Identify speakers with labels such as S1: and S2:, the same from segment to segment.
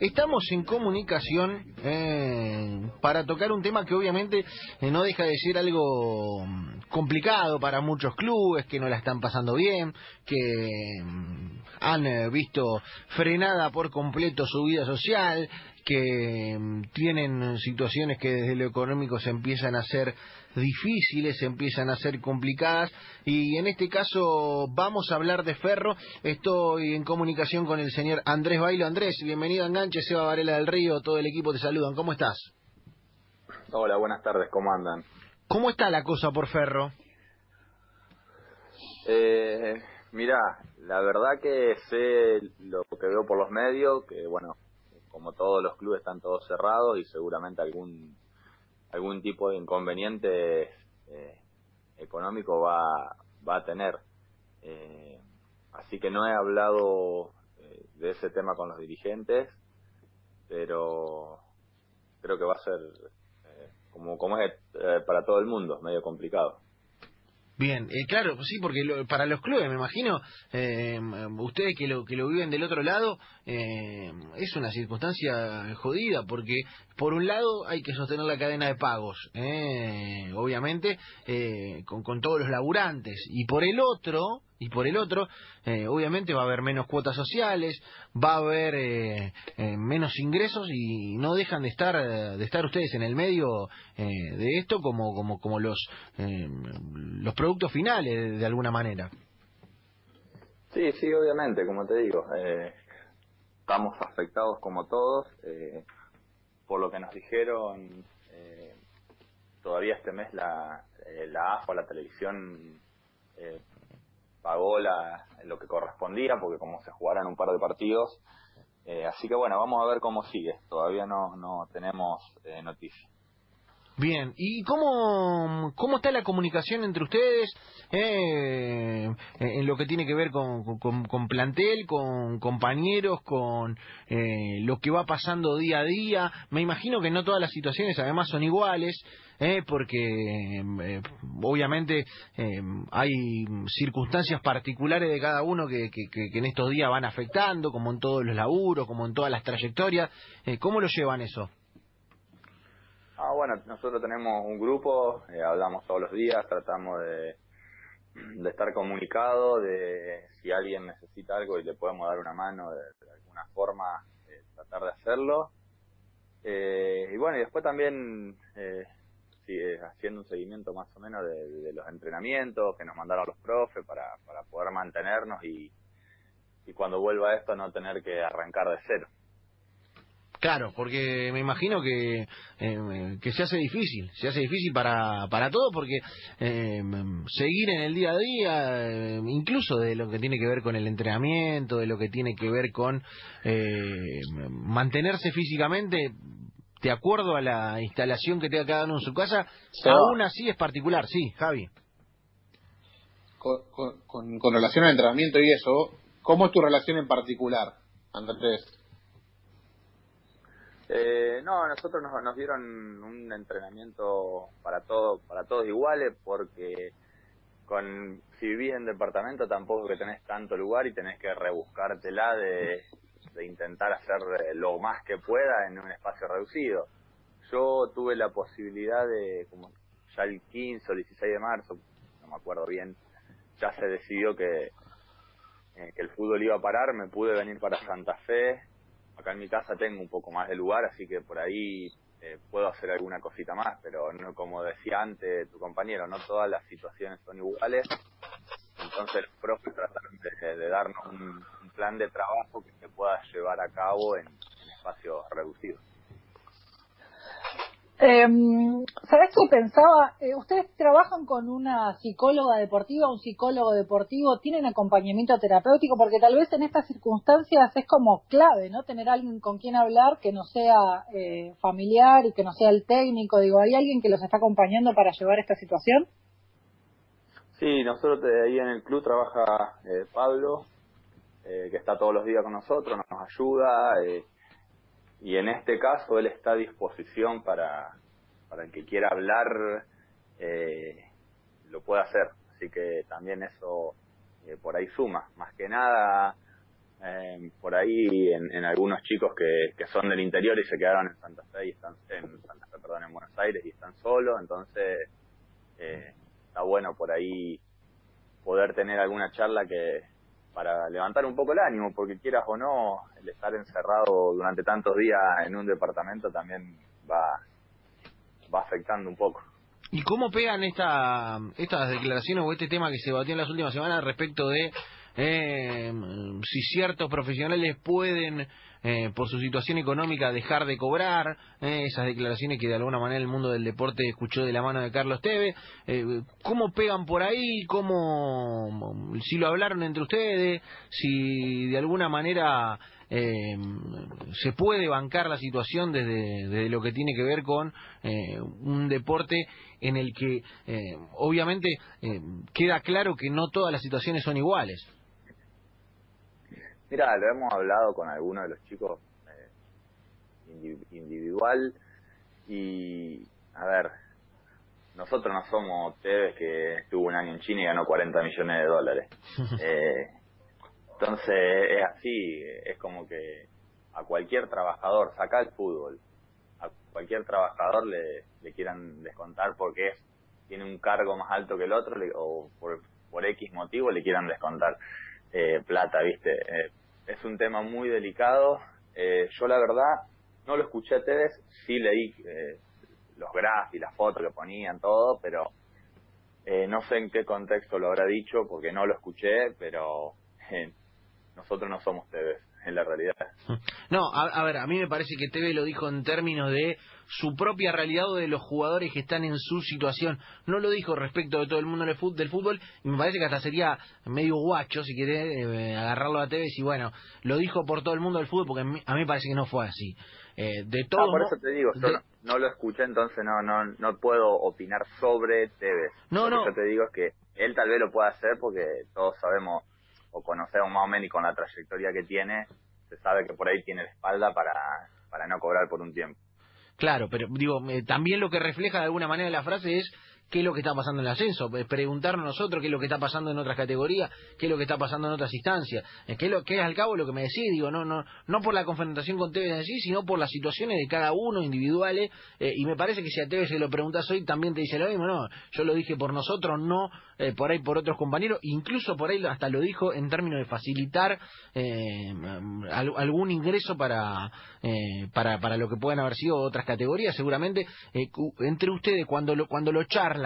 S1: Estamos en comunicación eh, para tocar un tema que obviamente eh, no deja de ser algo mm, complicado para muchos clubes que no la están pasando bien, que mm, han eh, visto frenada por completo su vida social, que mm, tienen situaciones que desde lo económico se empiezan a hacer difíciles, se empiezan a ser complicadas y en este caso vamos a hablar de Ferro. Estoy en comunicación con el señor Andrés Bailo. Andrés, bienvenido a Enganche, Seba Varela del Río, todo el equipo te saludan. ¿Cómo estás?
S2: Hola, buenas tardes, ¿cómo andan?
S1: ¿Cómo está la cosa por Ferro?
S2: Eh, mira, la verdad que sé lo que veo por los medios, que bueno, como todos los clubes están todos cerrados y seguramente algún algún tipo de inconveniente eh, económico va, va a tener. Eh, así que no he hablado eh, de ese tema con los dirigentes, pero creo que va a ser, como, como es para todo el mundo, medio complicado.
S1: Bien, eh, claro, sí, porque para los clubes, me imagino, eh, ustedes que lo, que lo viven del otro lado, eh, es una circunstancia jodida, porque por un lado hay que sostener la cadena de pagos, eh, obviamente, eh, con, con todos los laburantes, y por el otro, y por el otro, eh, obviamente va a haber menos cuotas sociales, va a haber eh, eh, menos ingresos y no dejan de estar de estar ustedes en el medio de esto como como como los los productos finales de alguna manera.
S2: Sí, sí, obviamente, como te digo, estamos afectados como todos por lo que nos dijeron. todavía este mes la la AFA, la televisión pagó la, lo que correspondía, porque como se jugaran un par de partidos. Eh, así que bueno, vamos a ver cómo sigue. Todavía no, no tenemos eh, noticias.
S1: Bien, ¿y cómo, cómo está la comunicación entre ustedes eh, en lo que tiene que ver con, con, plantel, con compañeros, con eh, lo que va pasando día a día? Me imagino que no todas las situaciones además son iguales, eh, porque eh, obviamente eh, hay circunstancias particulares de cada uno que, que, que, en estos días van afectando, como en todos los laburos, como en todas las trayectorias. Eh, ¿Cómo lo llevan eso?
S2: Ah, bueno, nosotros tenemos un grupo, eh, hablamos todos los días, tratamos de, estar comunicados, de si alguien necesita algo y le podemos dar una mano de, alguna forma, eh, tratar de hacerlo. Eh, y bueno, y después también eh, haciendo un seguimiento más o menos de, de, los entrenamientos que nos mandaron los profes para, para poder mantenernos y, y cuando vuelva esto no tener que arrancar de cero.
S1: Claro, porque me imagino que, eh, que se hace difícil, se hace difícil para, para todos porque eh, seguir en el día a día, eh, incluso de lo que tiene que ver con el entrenamiento, de lo que tiene que ver con mantenerse físicamente, de acuerdo a la instalación que tenga cada uno en su casa, aún así es particular, sí, Javi.
S3: Con, con, con relación al entrenamiento y eso, ¿cómo es tu relación en particular, Andrés?
S2: Eh, no, nosotros nos, nos, dieron un entrenamiento para todo, para todos iguales, porque con si vivís en departamento tampoco que tenés tanto lugar y tenés que rebuscártela de, de intentar hacer lo más que pueda en un espacio reducido. Yo tuve la posibilidad de, como ya el 15 o 16 de marzo, no me acuerdo bien, ya se decidió eh, que el fútbol iba a parar, me pude venir para Santa Fe, acá en mi casa tengo un poco más de lugar, así que por ahí eh, puedo hacer alguna cosita más, pero no como decía antes tu compañero, no todas las situaciones son iguales. Entonces los profes trataron de, darnos un, un, plan de trabajo que se pueda llevar a cabo en, en espacios reducidos.
S4: Eh, ¿Sabes qué pensaba? Eh, ustedes trabajan con una psicóloga deportiva, un psicólogo deportivo, tienen acompañamiento terapéutico, porque tal vez en estas circunstancias es como clave, ¿no? Tener alguien con quien hablar que no sea eh, familiar y que no sea el técnico. Digo, ¿hay alguien que los está acompañando para llevar esta situación?
S2: Sí, nosotros ahí en el club trabaja eh, Pablo, que está todos los días con nosotros, nos ayuda. Y en este caso él está a disposición para, para el que quiera hablar, eh, lo puede hacer. Así que también eso eh, por ahí suma. Más que nada, eh, por ahí en, algunos chicos que, que, son del interior y se quedaron en Santa Fe y están en Santa Fe, perdón, en Buenos Aires y están solos, entonces eh, está bueno por ahí poder tener alguna charla que para levantar un poco el ánimo, porque quieras o no, el estar encerrado durante tantos días en un departamento también va va afectando un poco.
S1: ¿Y cómo pegan esta, estas declaraciones o este tema que se batió en las últimas semanas respecto de eh, si ciertos profesionales pueden, eh, por su situación económica, dejar de cobrar, eh, esas declaraciones que de alguna manera el mundo del deporte escuchó de la mano de Carlos Teve, eh, ¿cómo pegan por ahí? ¿Cómo, si lo hablaron entre ustedes? Si de alguna manera eh, se puede bancar la situación desde, lo que tiene que ver con eh, un deporte en el que eh, obviamente queda claro que no todas las situaciones son iguales.
S2: Mira, lo hemos hablado con algunos de los chicos eh, individual y, a ver, nosotros no somos ustedes que estuvo un año en China y ganó 40 millones de dólares. eh, entonces es así, es como que a cualquier trabajador, saca el fútbol, a cualquier trabajador le, le quieran descontar porque es, tiene un cargo más alto que el otro o por, por X motivo le quieran descontar eh, plata, ¿viste? Eh, es un tema muy delicado. Eh, yo la verdad no lo escuché a ustedes, sí leí eh, los grafs y las fotos que ponían, todo, pero eh, no sé en qué contexto lo habrá dicho porque no lo escuché, pero eh, nosotros no somos TV en la realidad.
S1: No, a, ver, a mí me parece que TV lo dijo en términos de su propia realidad o de los jugadores que están en su situación. No lo dijo respecto de todo el mundo del fútbol y me parece que hasta sería medio guacho si quiere eh, agarrarlo a TV y bueno, lo dijo por todo el mundo del fútbol porque a mí, me parece que no fue así. Eh, de todo
S2: por eso te digo, yo no, lo escuché, entonces no no no puedo opinar sobre TV.
S1: No,
S2: lo
S1: no.
S2: Que yo te digo es que él tal vez lo pueda hacer porque todos sabemos o conocemos más o menos y con la trayectoria que tiene, se sabe que por ahí tiene la espalda para, para no cobrar por un tiempo.
S1: Claro, pero digo, eh, también lo que refleja de alguna manera la frase es qué es lo que está pasando en el ascenso, eh, preguntarnos nosotros qué es lo que está pasando en otras categorías, qué es lo que está pasando en otras instancias, eh, qué es, lo, que es al cabo lo que me decís, digo, no no no por la confrontación con Tevez en sí, sino por las situaciones de cada uno individuales, y me parece que si a Tevez se lo preguntas hoy también te dice lo mismo, no, yo lo dije por nosotros, no eh, por ahí por otros compañeros, incluso por ahí hasta lo dijo en términos de facilitar eh, algún ingreso para, eh, para para lo que puedan haber sido otras categorías, seguramente entre ustedes cuando lo cuando lo charlan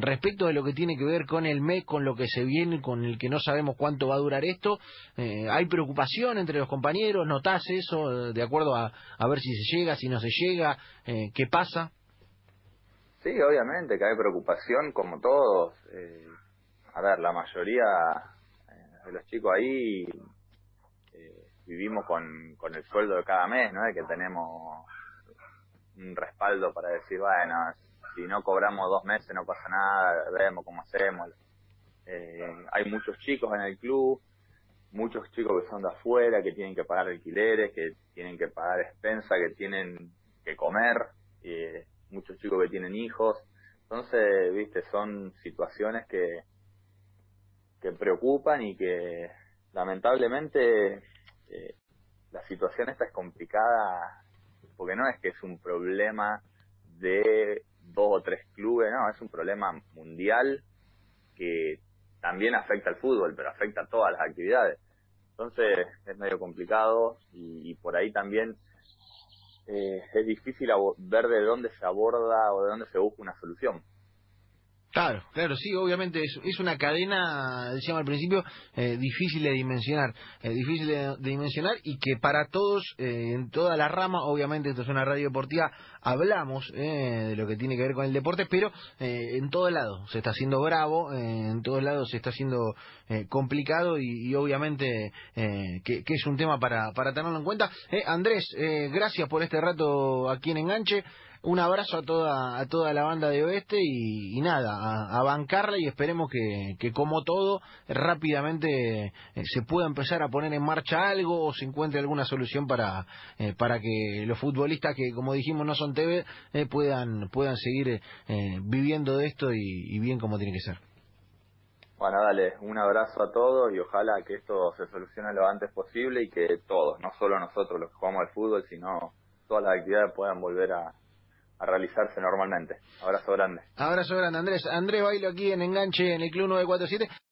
S1: respecto de lo que tiene que ver con el mes, con lo que se viene, con el que no sabemos cuánto va a durar esto, hay preocupación entre los compañeros, notás eso de acuerdo a, a ver si se llega, si no se llega, qué pasa.
S2: Sí, obviamente que hay preocupación como todos. Eh, a ver, la mayoría eh, de los chicos ahí eh, vivimos con, con el sueldo de cada mes, ¿no? De que tenemos un respaldo para decir, bueno, si no cobramos dos meses no pasa nada, vemos cómo hacemos. Eh, hay muchos chicos en el club, muchos chicos que son de afuera, que tienen que pagar alquileres, que tienen que pagar expensa, que tienen que comer. Eh, muchos chicos que tienen hijos. Entonces, viste, son situaciones que, que preocupan y que lamentablemente eh, la situación esta es complicada porque no es que es un problema de dos o tres clubes, no, es un problema mundial que también afecta al fútbol, pero afecta a todas las actividades. Entonces es medio complicado y por ahí también eh, es difícil ver de dónde se aborda o de dónde se busca una solución.
S1: Claro, claro, sí, obviamente es, es una cadena, decíamos al principio, eh, difícil de dimensionar, eh, difícil de, dimensionar y que para todos, eh, en toda la rama, obviamente esto es una radio deportiva, hablamos de lo que tiene que ver con el deporte, pero en todo lado se está haciendo bravo, en todos lados se está haciendo complicado y, obviamente que, que, es un tema para, para tenerlo en cuenta. Andrés, gracias por este rato aquí en Enganche un abrazo a toda a toda la banda de Oeste y, nada, a, bancarla y esperemos que, que como todo rápidamente eh, se pueda empezar a poner en marcha algo o se encuentre alguna solución para eh, para que los futbolistas que como dijimos no son TV eh, puedan puedan seguir viviendo de esto y, y bien como tiene que ser.
S2: Bueno, dale, un abrazo a todos y ojalá que esto se solucione lo antes posible y que todos, no solo nosotros los que jugamos al fútbol, sino todas las actividades puedan volver a, a realizarse normalmente. Abrazo grande.
S1: Abrazo grande, Andrés. Andrés Bailo aquí en Enganche en el Club 947.